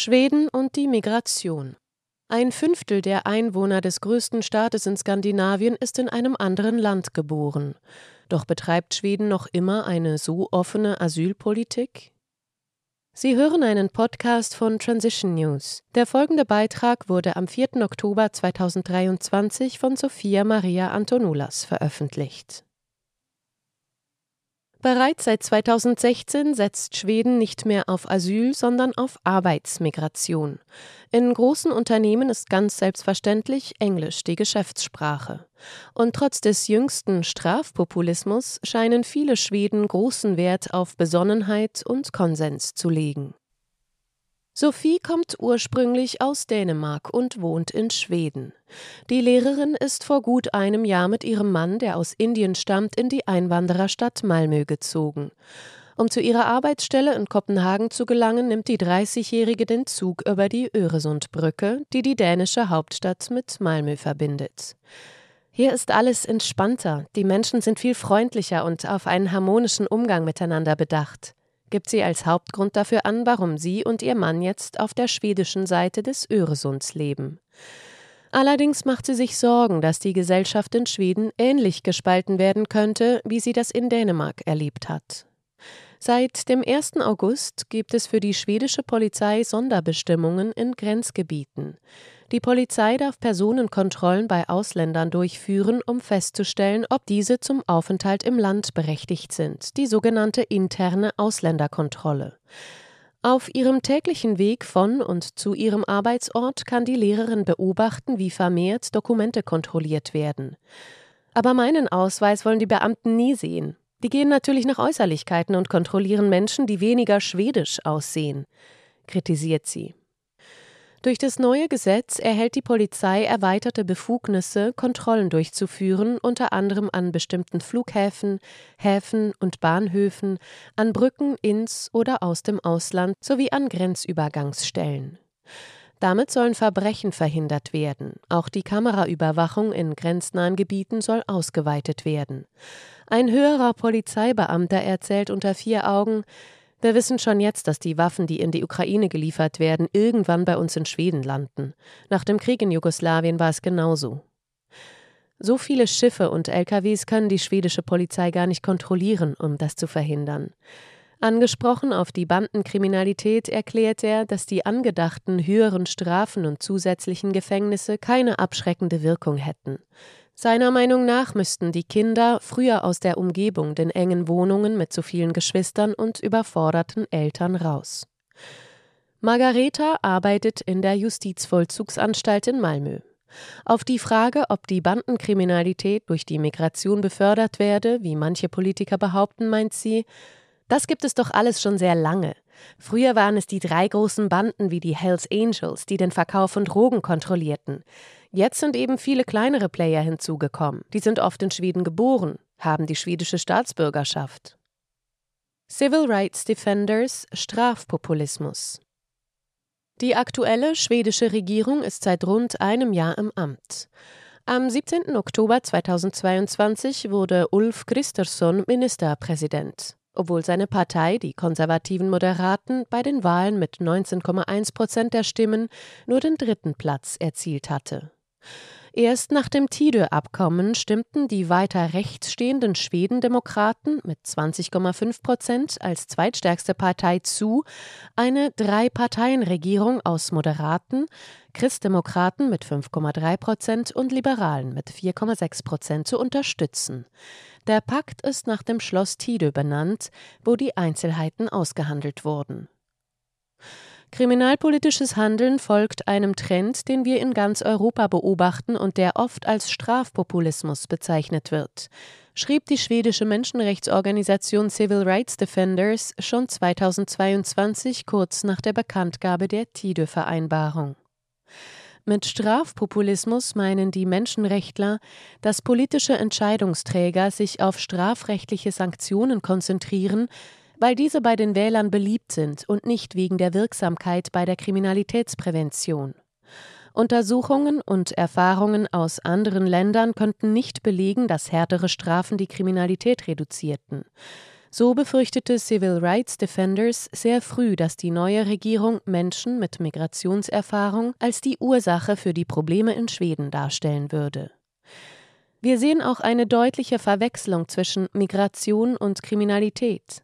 Schweden und die Migration. Ein Fünftel der Einwohner des größten Staates in Skandinavien ist in einem anderen Land geboren. Doch betreibt Schweden noch immer eine so offene Asylpolitik? Sie hören einen Podcast von Transition News. Der folgende Beitrag wurde am 4. Oktober 2023 von Sophia Maria Antonulas veröffentlicht. Bereits seit 2016 setzt Schweden nicht mehr auf Asyl, sondern auf Arbeitsmigration. In großen Unternehmen ist ganz selbstverständlich Englisch die Geschäftssprache. Und trotz des jüngsten Strafpopulismus scheinen viele Schweden großen Wert auf Besonnenheit und Konsens zu legen. Sophie kommt ursprünglich aus Dänemark und wohnt in Schweden. Die Lehrerin ist vor gut einem Jahr mit ihrem Mann, der aus Indien stammt, in die Einwandererstadt Malmö gezogen. Um zu ihrer Arbeitsstelle in Kopenhagen zu gelangen, nimmt die 30-Jährige den Zug über die Öresundbrücke, die die dänische Hauptstadt mit Malmö verbindet. Hier ist alles entspannter, die Menschen sind viel freundlicher und auf einen harmonischen Umgang miteinander bedacht gibt sie als Hauptgrund dafür an, warum sie und ihr Mann jetzt auf der schwedischen Seite des Öresunds leben. Allerdings macht sie sich Sorgen, dass die Gesellschaft in Schweden ähnlich gespalten werden könnte, wie sie das in Dänemark erlebt hat. Seit dem 1. August gibt es für die schwedische Polizei Sonderbestimmungen in Grenzgebieten. Die Polizei darf Personenkontrollen bei Ausländern durchführen, um festzustellen, ob diese zum Aufenthalt im Land berechtigt sind, die sogenannte interne Ausländerkontrolle. Auf ihrem täglichen Weg von und zu ihrem Arbeitsort kann die Lehrerin beobachten, wie vermehrt Dokumente kontrolliert werden. Aber meinen Ausweis wollen die Beamten nie sehen. Die gehen natürlich nach Äußerlichkeiten und kontrollieren Menschen, die weniger schwedisch aussehen, kritisiert sie. Durch das neue Gesetz erhält die Polizei erweiterte Befugnisse, Kontrollen durchzuführen, unter anderem an bestimmten Flughäfen, Häfen und Bahnhöfen, an Brücken ins oder aus dem Ausland sowie an Grenzübergangsstellen. Damit sollen Verbrechen verhindert werden. Auch die Kameraüberwachung in grenznahen Gebieten soll ausgeweitet werden. Ein höherer Polizeibeamter erzählt unter vier Augen, wir wissen schon jetzt, dass die Waffen, die in die Ukraine geliefert werden, irgendwann bei uns in Schweden landen. Nach dem Krieg in Jugoslawien war es genauso. So viele Schiffe und LKWs können die schwedische Polizei gar nicht kontrollieren, um das zu verhindern. Angesprochen auf die Bandenkriminalität erklärt er, dass die angedachten höheren Strafen und zusätzlichen Gefängnisse keine abschreckende Wirkung hätten. Seiner Meinung nach müssten die Kinder früher aus der Umgebung den engen Wohnungen mit zu vielen Geschwistern und überforderten Eltern raus. Margareta arbeitet in der Justizvollzugsanstalt in Malmö. Auf die Frage, ob die Bandenkriminalität durch die Migration befördert werde, wie manche Politiker behaupten, meint sie, das gibt es doch alles schon sehr lange. Früher waren es die drei großen Banden wie die Hells Angels, die den Verkauf von Drogen kontrollierten. Jetzt sind eben viele kleinere Player hinzugekommen. Die sind oft in Schweden geboren, haben die schwedische Staatsbürgerschaft. Civil Rights Defenders Strafpopulismus Die aktuelle schwedische Regierung ist seit rund einem Jahr im Amt. Am 17. Oktober 2022 wurde Ulf Kristersson Ministerpräsident obwohl seine Partei, die konservativen Moderaten, bei den Wahlen mit 19,1 Prozent der Stimmen nur den dritten Platz erzielt hatte. Erst nach dem Tidö-Abkommen stimmten die weiter rechts stehenden Schwedendemokraten mit 20,5 Prozent als zweitstärkste Partei zu, eine Drei-Parteien-Regierung aus Moderaten, Christdemokraten mit 5,3 Prozent und Liberalen mit 4,6 Prozent zu unterstützen. Der Pakt ist nach dem Schloss Tidö benannt, wo die Einzelheiten ausgehandelt wurden. Kriminalpolitisches Handeln folgt einem Trend, den wir in ganz Europa beobachten und der oft als Strafpopulismus bezeichnet wird, schrieb die schwedische Menschenrechtsorganisation Civil Rights Defenders schon 2022 kurz nach der Bekanntgabe der TIDE-Vereinbarung. Mit Strafpopulismus meinen die Menschenrechtler, dass politische Entscheidungsträger sich auf strafrechtliche Sanktionen konzentrieren, weil diese bei den Wählern beliebt sind und nicht wegen der Wirksamkeit bei der Kriminalitätsprävention. Untersuchungen und Erfahrungen aus anderen Ländern könnten nicht belegen, dass härtere Strafen die Kriminalität reduzierten. So befürchtete Civil Rights Defenders sehr früh, dass die neue Regierung Menschen mit Migrationserfahrung als die Ursache für die Probleme in Schweden darstellen würde. Wir sehen auch eine deutliche Verwechslung zwischen Migration und Kriminalität.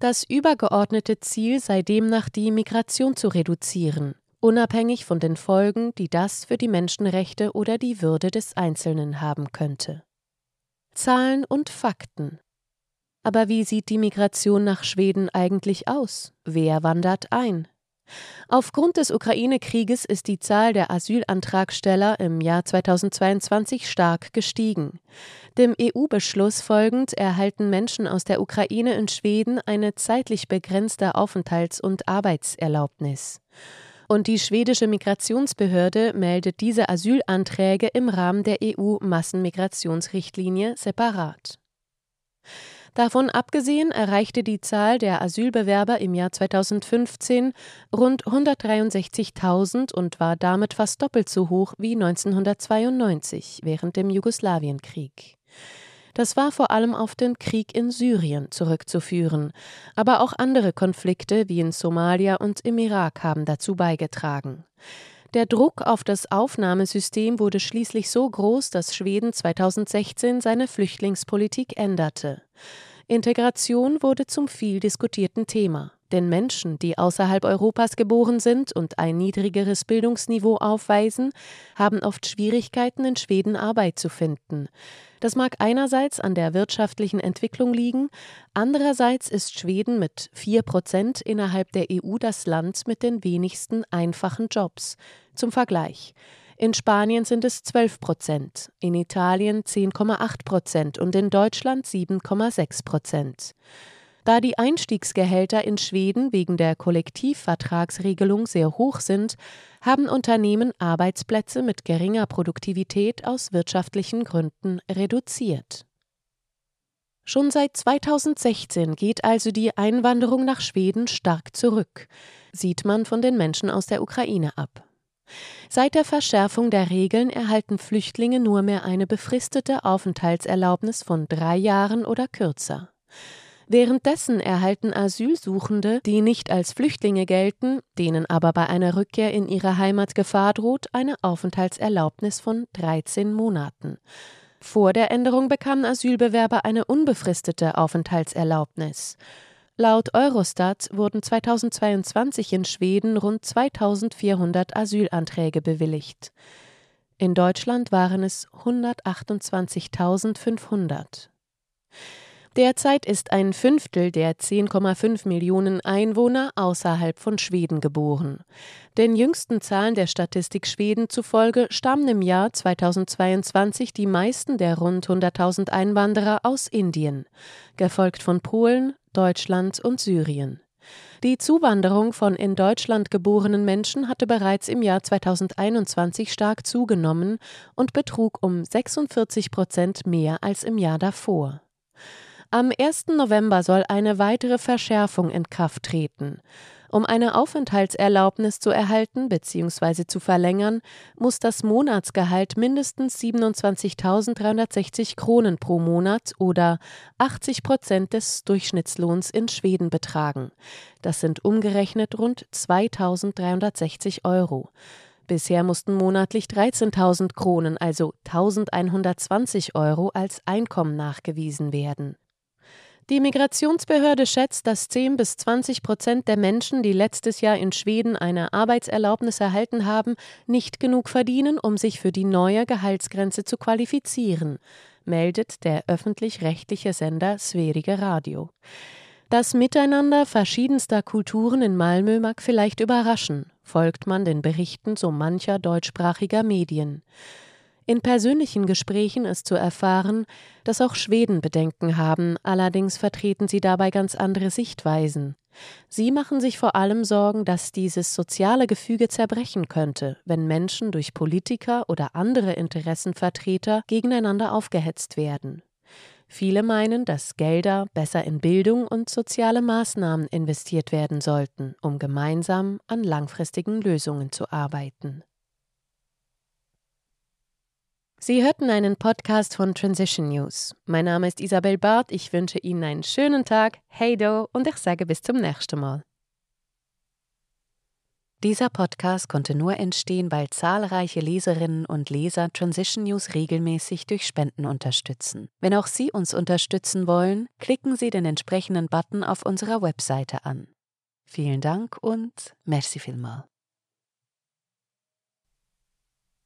Das übergeordnete Ziel sei demnach die Migration zu reduzieren, unabhängig von den Folgen, die das für die Menschenrechte oder die Würde des Einzelnen haben könnte. Zahlen und Fakten aber wie sieht die Migration nach Schweden eigentlich aus? Wer wandert ein? Aufgrund des Ukraine-Krieges ist die Zahl der Asylantragsteller im Jahr 2022 stark gestiegen. Dem EU-Beschluss folgend erhalten Menschen aus der Ukraine in Schweden eine zeitlich begrenzte Aufenthalts- und Arbeitserlaubnis. Und die schwedische Migrationsbehörde meldet diese Asylanträge im Rahmen der EU-Massenmigrationsrichtlinie separat. Davon abgesehen erreichte die Zahl der Asylbewerber im Jahr 2015 rund 163.000 und war damit fast doppelt so hoch wie 1992 während dem Jugoslawienkrieg. Das war vor allem auf den Krieg in Syrien zurückzuführen, aber auch andere Konflikte wie in Somalia und im Irak haben dazu beigetragen. Der Druck auf das Aufnahmesystem wurde schließlich so groß, dass Schweden 2016 seine Flüchtlingspolitik änderte. Integration wurde zum viel diskutierten Thema. Denn Menschen, die außerhalb Europas geboren sind und ein niedrigeres Bildungsniveau aufweisen, haben oft Schwierigkeiten, in Schweden Arbeit zu finden. Das mag einerseits an der wirtschaftlichen Entwicklung liegen, andererseits ist Schweden mit vier Prozent innerhalb der EU das Land mit den wenigsten einfachen Jobs. Zum Vergleich. In Spanien sind es 12 Prozent, in Italien 10,8 Prozent und in Deutschland 7,6 Prozent. Da die Einstiegsgehälter in Schweden wegen der Kollektivvertragsregelung sehr hoch sind, haben Unternehmen Arbeitsplätze mit geringer Produktivität aus wirtschaftlichen Gründen reduziert. Schon seit 2016 geht also die Einwanderung nach Schweden stark zurück, sieht man von den Menschen aus der Ukraine ab. Seit der Verschärfung der Regeln erhalten Flüchtlinge nur mehr eine befristete Aufenthaltserlaubnis von drei Jahren oder kürzer. Währenddessen erhalten Asylsuchende, die nicht als Flüchtlinge gelten, denen aber bei einer Rückkehr in ihre Heimat Gefahr droht, eine Aufenthaltserlaubnis von 13 Monaten. Vor der Änderung bekamen Asylbewerber eine unbefristete Aufenthaltserlaubnis. Laut Eurostat wurden 2022 in Schweden rund 2400 Asylanträge bewilligt. In Deutschland waren es 128.500. Derzeit ist ein Fünftel der 10,5 Millionen Einwohner außerhalb von Schweden geboren. Den jüngsten Zahlen der Statistik Schweden zufolge stammen im Jahr 2022 die meisten der rund 100.000 Einwanderer aus Indien, gefolgt von Polen, Deutschland und Syrien. Die Zuwanderung von in Deutschland geborenen Menschen hatte bereits im Jahr 2021 stark zugenommen und betrug um 46 Prozent mehr als im Jahr davor. Am 1. November soll eine weitere Verschärfung in Kraft treten. Um eine Aufenthaltserlaubnis zu erhalten bzw. zu verlängern, muss das Monatsgehalt mindestens 27.360 Kronen pro Monat oder 80 Prozent des Durchschnittslohns in Schweden betragen. Das sind umgerechnet rund 2.360 Euro. Bisher mussten monatlich 13.000 Kronen, also 1.120 Euro, als Einkommen nachgewiesen werden. Die Migrationsbehörde schätzt, dass 10 bis 20 Prozent der Menschen, die letztes Jahr in Schweden eine Arbeitserlaubnis erhalten haben, nicht genug verdienen, um sich für die neue Gehaltsgrenze zu qualifizieren, meldet der öffentlich-rechtliche Sender Sverige Radio. Das Miteinander verschiedenster Kulturen in Malmö mag vielleicht überraschen, folgt man den Berichten so mancher deutschsprachiger Medien. In persönlichen Gesprächen ist zu erfahren, dass auch Schweden Bedenken haben, allerdings vertreten sie dabei ganz andere Sichtweisen. Sie machen sich vor allem Sorgen, dass dieses soziale Gefüge zerbrechen könnte, wenn Menschen durch Politiker oder andere Interessenvertreter gegeneinander aufgehetzt werden. Viele meinen, dass Gelder besser in Bildung und soziale Maßnahmen investiert werden sollten, um gemeinsam an langfristigen Lösungen zu arbeiten. Sie hörten einen Podcast von Transition News. Mein Name ist Isabel Barth. Ich wünsche Ihnen einen schönen Tag. Hey do und ich sage bis zum nächsten Mal. Dieser Podcast konnte nur entstehen, weil zahlreiche Leserinnen und Leser Transition News regelmäßig durch Spenden unterstützen. Wenn auch Sie uns unterstützen wollen, klicken Sie den entsprechenden Button auf unserer Webseite an. Vielen Dank und merci vielmal.